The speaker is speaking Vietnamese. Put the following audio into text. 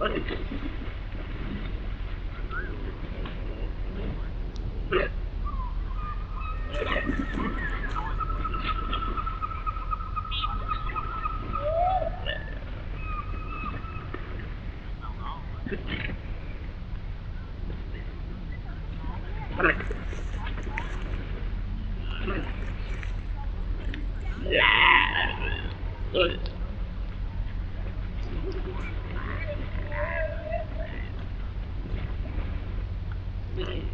Good. Okay.